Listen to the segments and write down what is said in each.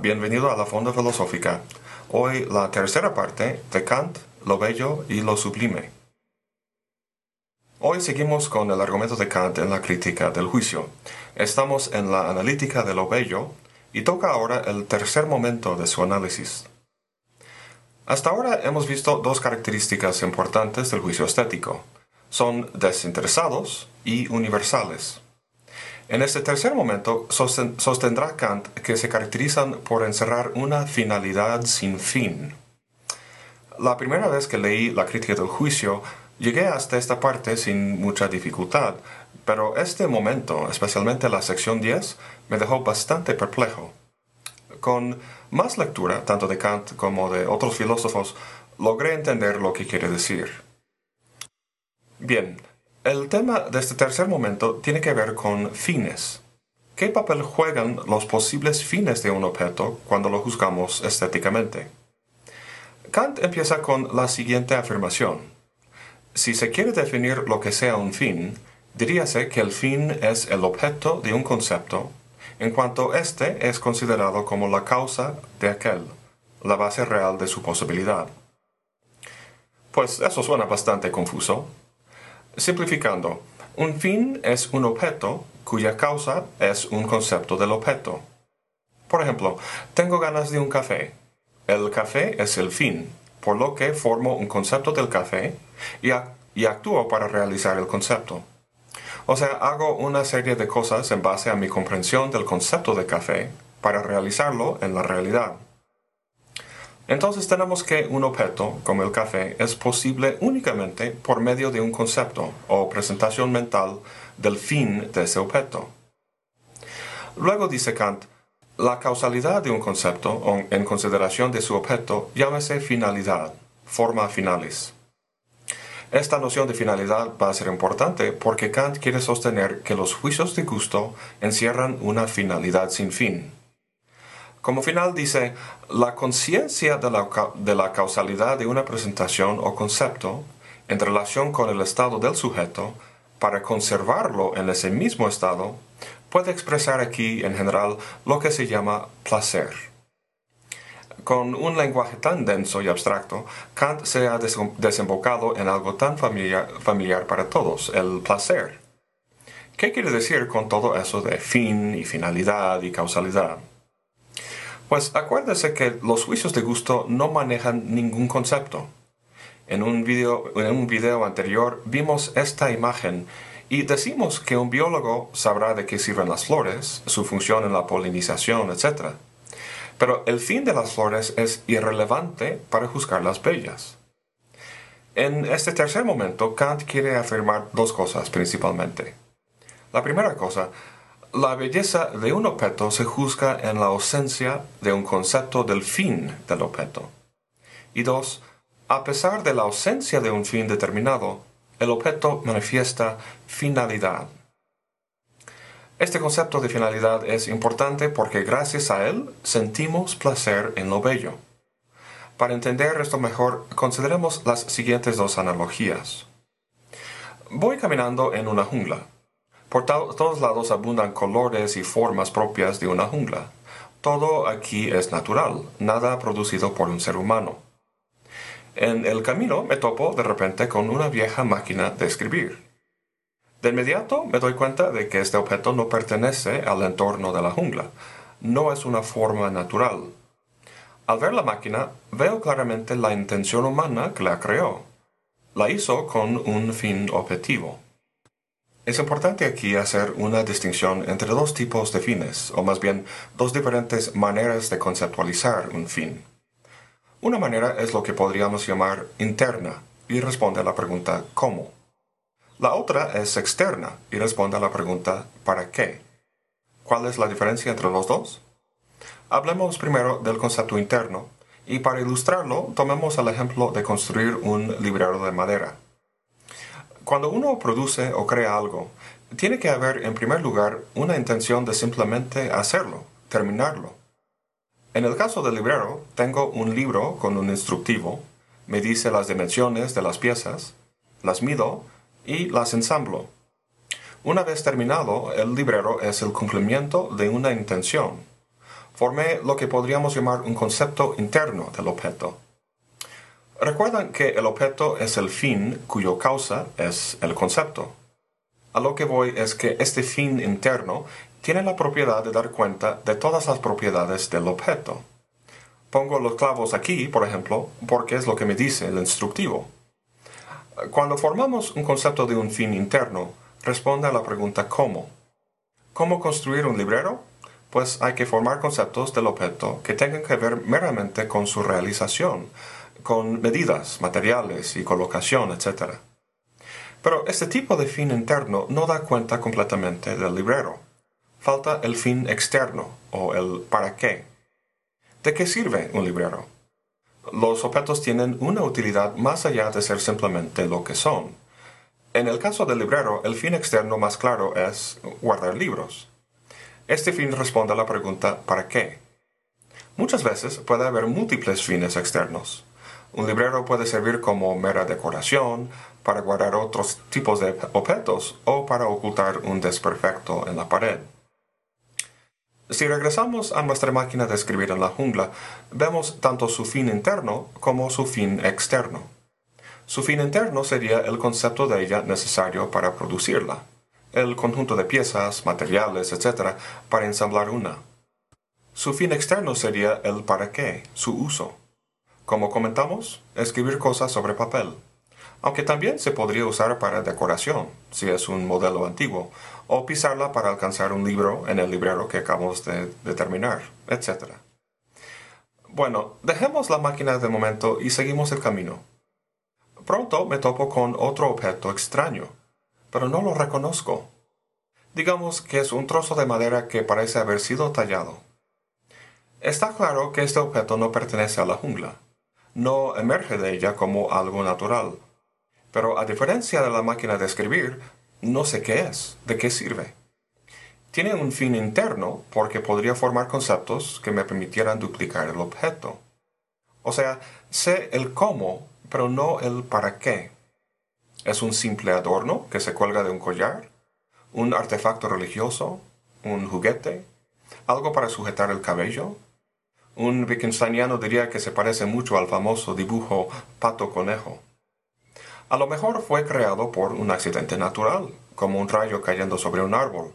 bienvenido a la Fonda Filosófica. Hoy la tercera parte de Kant, lo bello y lo sublime. Hoy seguimos con el argumento de Kant en la crítica del juicio. Estamos en la analítica de lo bello y toca ahora el tercer momento de su análisis. Hasta ahora hemos visto dos características importantes del juicio estético. Son desinteresados y universales. En este tercer momento sostendrá Kant que se caracterizan por encerrar una finalidad sin fin. La primera vez que leí la crítica del juicio, llegué hasta esta parte sin mucha dificultad, pero este momento, especialmente la sección 10, me dejó bastante perplejo. Con más lectura, tanto de Kant como de otros filósofos, logré entender lo que quiere decir. Bien, el tema de este tercer momento tiene que ver con fines. ¿Qué papel juegan los posibles fines de un objeto cuando lo juzgamos estéticamente? Kant empieza con la siguiente afirmación. Si se quiere definir lo que sea un fin, diríase que el fin es el objeto de un concepto, en cuanto éste es considerado como la causa de aquel, la base real de su posibilidad. Pues eso suena bastante confuso. Simplificando, un fin es un objeto cuya causa es un concepto del objeto. Por ejemplo, tengo ganas de un café. El café es el fin, por lo que formo un concepto del café y, actúo para realizar el concepto. O sea, hago una serie de cosas en base a mi comprensión del concepto de café para realizarlo en la realidad. Entonces tenemos que un objeto, como el café, es posible únicamente por medio de un concepto o presentación mental del fin de ese objeto. Luego dice Kant, la causalidad de un concepto en consideración de su objeto llámese finalidad, forma finalis. Esta noción de finalidad va a ser importante porque Kant quiere sostener que los juicios de gusto encierran una finalidad sin fin. Como final dice, la conciencia de la, causalidad de una presentación o concepto en relación con el estado del sujeto, para conservarlo en ese mismo estado, puede expresar aquí en general lo que se llama placer. Con un lenguaje tan denso y abstracto, Kant se ha desembocado en algo tan familiar para todos, el placer. ¿Qué quiere decir con todo eso de fin y finalidad y causalidad? Pues acuérdese que los juicios de gusto no manejan ningún concepto. En un video, en un video anterior vimos esta imagen y decimos que un biólogo sabrá de qué sirven las flores, su función en la polinización, etc. Pero el fin de las flores es irrelevante para juzgarlas bellas. En este tercer momento, Kant quiere afirmar dos cosas principalmente. La primera cosa, la belleza de un objeto se juzga en la ausencia de un concepto del fin del objeto. Y dos, a pesar de la ausencia de un fin determinado, el objeto manifiesta finalidad. Este concepto de finalidad es importante porque gracias a él sentimos placer en lo bello. Para entender esto mejor, consideremos las siguientes dos analogías. Voy caminando en una jungla. Por todos lados abundan colores y formas propias de una jungla. Todo aquí es natural, nada producido por un ser humano. En el camino me topo de repente con una vieja máquina de escribir. De inmediato me doy cuenta de que este objeto no pertenece al entorno de la jungla, no es una forma natural. Al ver la máquina, veo claramente la intención humana que la creó. La hizo con un fin objetivo. Es importante aquí hacer una distinción entre dos tipos de fines, o más bien dos diferentes maneras de conceptualizar un fin. Una manera es lo que podríamos llamar interna y responde a la pregunta ¿cómo? La otra es externa y responde a la pregunta ¿para qué? ¿Cuál es la diferencia entre los dos? Hablemos primero del concepto interno y para ilustrarlo tomemos el ejemplo de construir un librero de madera. Cuando uno produce o crea algo, tiene que haber en primer lugar una intención de simplemente hacerlo, terminarlo. En el caso del librero, tengo un libro con un instructivo, me dice las dimensiones de las piezas, las mido y las ensamblo. Una vez terminado, el librero es el cumplimiento de una intención. formé lo que podríamos llamar un concepto interno del objeto. Recuerdan que el objeto es el fin cuyo causa es el concepto. A lo que voy es que este fin interno tiene la propiedad de dar cuenta de todas las propiedades del objeto. Pongo los clavos aquí, por ejemplo, porque es lo que me dice el instructivo. Cuando formamos un concepto de un fin interno, responde a la pregunta ¿cómo? ¿Cómo construir un librero? Pues hay que formar conceptos del objeto que tengan que ver meramente con su realización, con medidas, materiales y colocación, etc. Pero este tipo de fin interno no da cuenta completamente del librero. Falta el fin externo o el para qué. ¿De qué sirve un librero? Los objetos tienen una utilidad más allá de ser simplemente lo que son. En el caso del librero, el fin externo más claro es guardar libros. Este fin responde a la pregunta ¿para qué? Muchas veces puede haber múltiples fines externos. Un librero puede servir como mera decoración, para guardar otros tipos de objetos o para ocultar un desperfecto en la pared. Si regresamos a nuestra máquina de escribir en la jungla, vemos tanto su fin interno como su fin externo. Su fin interno sería el concepto de ella necesario para producirla, el conjunto de piezas, materiales, etc., para ensamblar una. Su fin externo sería el para qué, su uso. Como comentamos, escribir cosas sobre papel. Aunque también se podría usar para decoración, si es un modelo antiguo, o pisarla para alcanzar un libro en el librero que acabamos de determinar, etc. Bueno, dejemos la máquina de momento y seguimos el camino. Pronto me topo con otro objeto extraño, pero no lo reconozco. Digamos que es un trozo de madera que parece haber sido tallado. Está claro que este objeto no pertenece a la jungla no emerge de ella como algo natural. Pero a diferencia de la máquina de escribir, no sé qué es, de qué sirve. Tiene un fin interno porque podría formar conceptos que me permitieran duplicar el objeto. O sea, sé el cómo, pero no el para qué. ¿Es un simple adorno que se cuelga de un collar? ¿Un artefacto religioso? ¿Un juguete? ¿Algo para sujetar el cabello? Un Wittgensteiniano diría que se parece mucho al famoso dibujo pato conejo. A lo mejor fue creado por un accidente natural, como un rayo cayendo sobre un árbol.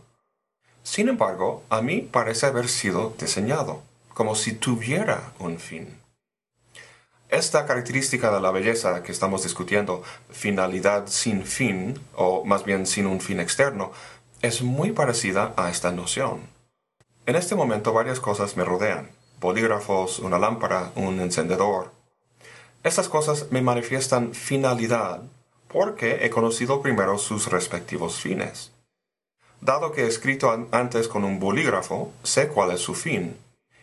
Sin embargo, a mí parece haber sido diseñado, como si tuviera un fin. Esta característica de la belleza que estamos discutiendo, finalidad sin fin, o más bien sin un fin externo, es muy parecida a esta noción. En este momento varias cosas me rodean bolígrafos, una lámpara, un encendedor. Estas cosas me manifiestan finalidad porque he conocido primero sus respectivos fines. Dado que he escrito antes con un bolígrafo, sé cuál es su fin,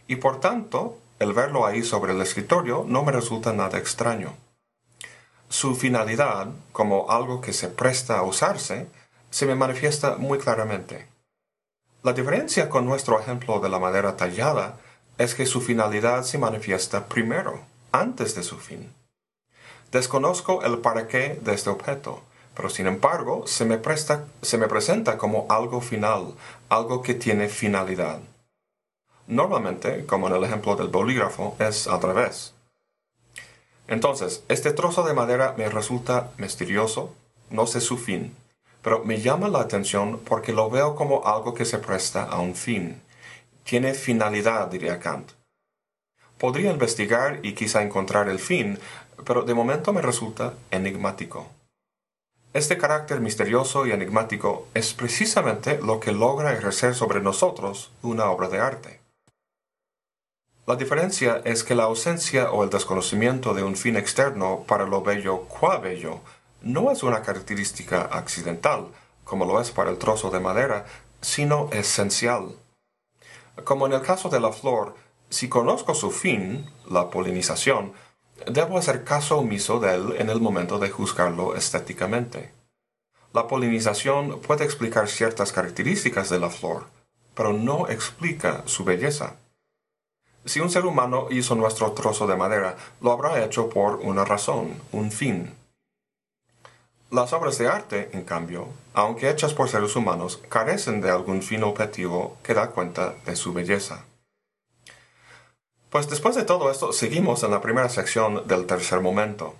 y por tanto, el verlo ahí sobre el escritorio no me resulta nada extraño. Su finalidad, como algo que se presta a usarse, se me manifiesta muy claramente. La diferencia con nuestro ejemplo de la madera tallada es que su finalidad se manifiesta primero, antes de su fin. Desconozco el para qué de este objeto, pero sin embargo se me, presenta como algo final, algo que tiene finalidad. Normalmente, como en el ejemplo del bolígrafo, es al revés. Entonces, este trozo de madera me resulta misterioso, no sé su fin, pero me llama la atención porque lo veo como algo que se presta a un fin, tiene finalidad, diría Kant. Podría investigar y quizá encontrar el fin, pero de momento me resulta enigmático. Este carácter misterioso y enigmático es precisamente lo que logra ejercer sobre nosotros una obra de arte. La diferencia es que la ausencia o el desconocimiento de un fin externo para lo bello qua bello no es una característica accidental, como lo es para el trozo de madera, sino esencial. Como en el caso de la flor, si conozco su fin, la polinización, debo hacer caso omiso de él en el momento de juzgarlo estéticamente. La polinización puede explicar ciertas características de la flor, pero no explica su belleza. Si un ser humano hizo nuestro trozo de madera, lo habrá hecho por una razón, un fin. Las obras de arte, en cambio, aunque hechas por seres humanos, carecen de algún fin objetivo que da cuenta de su belleza. Pues después de todo esto, seguimos en la primera sección del tercer momento.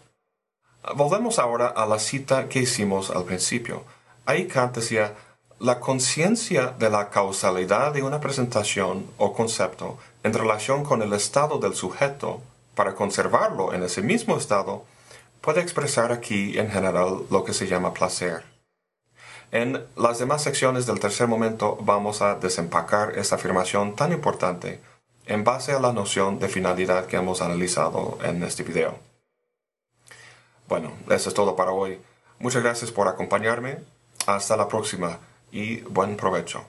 Volvemos ahora a la cita que hicimos al principio. Ahí Kant decía, la conciencia de la causalidad de una presentación o concepto en relación con el estado del sujeto para conservarlo en ese mismo estado puede expresar aquí en general lo que se llama placer. En las demás secciones del tercer momento vamos a desempacar esta afirmación tan importante en base a la noción de finalidad que hemos analizado en este video. Bueno, eso es todo para hoy. Muchas gracias por acompañarme. Hasta la próxima y buen provecho.